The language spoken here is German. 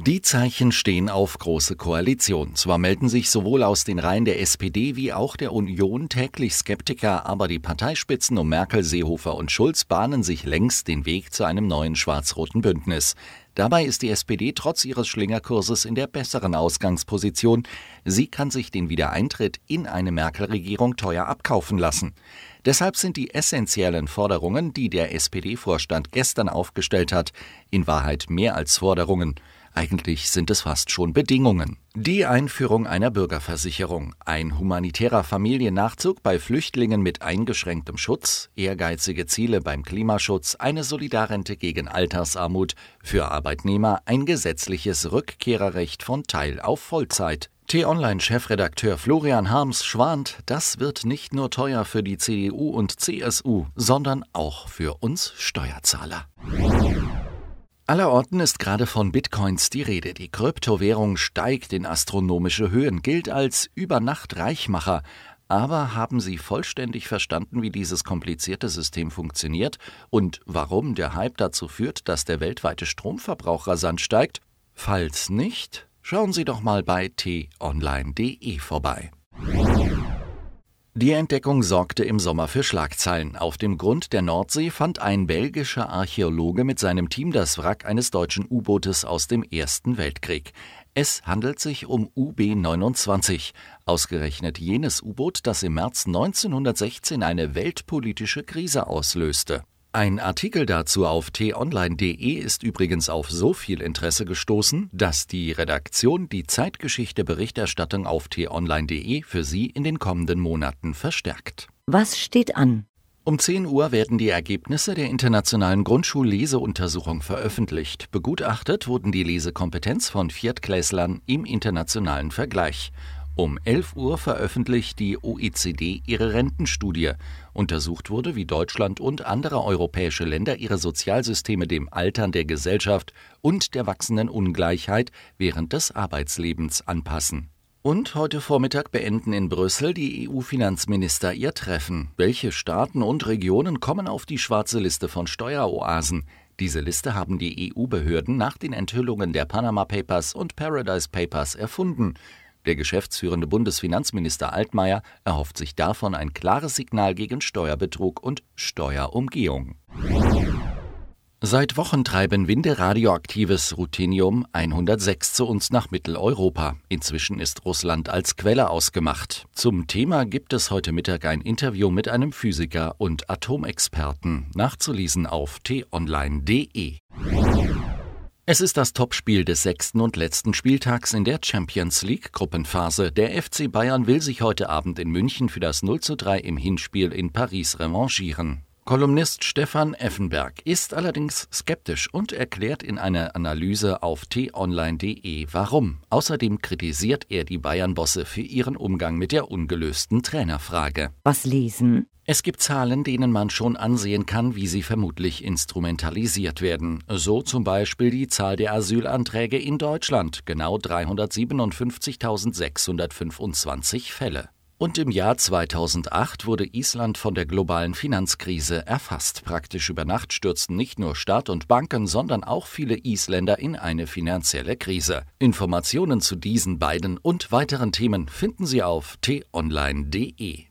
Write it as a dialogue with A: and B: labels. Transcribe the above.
A: Die Zeichen stehen auf große Koalition. Zwar melden sich sowohl aus den Reihen der SPD wie auch der Union täglich Skeptiker, aber die Parteispitzen um Merkel, Seehofer und Schulz bahnen sich längst den Weg zu einem neuen schwarz-roten Bündnis. Dabei ist die SPD trotz ihres Schlingerkurses in der besseren Ausgangsposition. Sie kann sich den Wiedereintritt in eine Merkel-Regierung teuer abkaufen lassen. Deshalb sind die essentiellen Forderungen, die der SPD-Vorstand gestern aufgestellt hat, in Wahrheit mehr als Forderungen. Eigentlich sind es fast schon Bedingungen. Die Einführung einer Bürgerversicherung, ein humanitärer Familiennachzug bei Flüchtlingen mit eingeschränktem Schutz, ehrgeizige Ziele beim Klimaschutz, eine Solidarrente gegen Altersarmut, für Arbeitnehmer ein gesetzliches Rückkehrerrecht von Teil auf Vollzeit. T-Online-Chefredakteur Florian Harms schwant, das wird nicht nur teuer für die CDU und CSU, sondern auch für uns Steuerzahler. Allerorten ist gerade von Bitcoins die Rede. Die Kryptowährung steigt in astronomische Höhen, gilt als Übernacht-Reichmacher. Aber haben Sie vollständig verstanden, wie dieses komplizierte System funktioniert und warum der Hype dazu führt, dass der weltweite Stromverbrauch rasant steigt? Falls nicht, schauen Sie doch mal bei t-online.de vorbei. Die Entdeckung sorgte im Sommer für Schlagzeilen. Auf dem Grund der Nordsee fand ein belgischer Archäologe mit seinem Team das Wrack eines deutschen U-Bootes aus dem Ersten Weltkrieg. Es handelt sich um UB-29, ausgerechnet jenes U-Boot, das im März 1916 eine weltpolitische Krise auslöste. Ein Artikel dazu auf t-online.de ist übrigens auf so viel Interesse gestoßen, dass die Redaktion die Zeitgeschichte-Berichterstattung auf t-online.de für Sie in den kommenden Monaten verstärkt.
B: Was steht an?
A: Um 10 Uhr werden die Ergebnisse der internationalen Grundschulleseuntersuchung veröffentlicht. Begutachtet wurden die Lesekompetenz von Viertklässlern im internationalen Vergleich. Um 11 Uhr veröffentlicht die OECD ihre Rentenstudie. Untersucht wurde, wie Deutschland und andere europäische Länder ihre Sozialsysteme dem Altern der Gesellschaft und der wachsenden Ungleichheit während des Arbeitslebens anpassen. Und heute Vormittag beenden in Brüssel die EU-Finanzminister ihr Treffen. Welche Staaten und Regionen kommen auf die schwarze Liste von Steueroasen? Diese Liste haben die EU-Behörden nach den Enthüllungen der Panama Papers und Paradise Papers erfunden. Der geschäftsführende Bundesfinanzminister Altmaier erhofft sich davon ein klares Signal gegen Steuerbetrug und Steuerumgehung. Seit Wochen treiben Winde radioaktives Ruthenium 106 zu uns nach Mitteleuropa. Inzwischen ist Russland als Quelle ausgemacht. Zum Thema gibt es heute Mittag ein Interview mit einem Physiker und Atomexperten, nachzulesen auf t-online.de. Es ist das Topspiel des sechsten und letzten Spieltags in der Champions League Gruppenphase. Der FC Bayern will sich heute Abend in München für das 0 zu 3 im Hinspiel in Paris revanchieren. Kolumnist Stefan Effenberg ist allerdings skeptisch und erklärt in einer Analyse auf t-online.de warum. Außerdem kritisiert er die Bayern-Bosse für ihren Umgang mit der ungelösten Trainerfrage.
B: Was lesen?
A: Es gibt Zahlen, denen man schon ansehen kann, wie sie vermutlich instrumentalisiert werden. So zum Beispiel die Zahl der Asylanträge in Deutschland, genau 357.625 Fälle. Und im Jahr 2008 wurde Island von der globalen Finanzkrise erfasst. Praktisch über Nacht stürzten nicht nur Staat und Banken, sondern auch viele Isländer in eine finanzielle Krise. Informationen zu diesen beiden und weiteren Themen finden Sie auf t-online.de.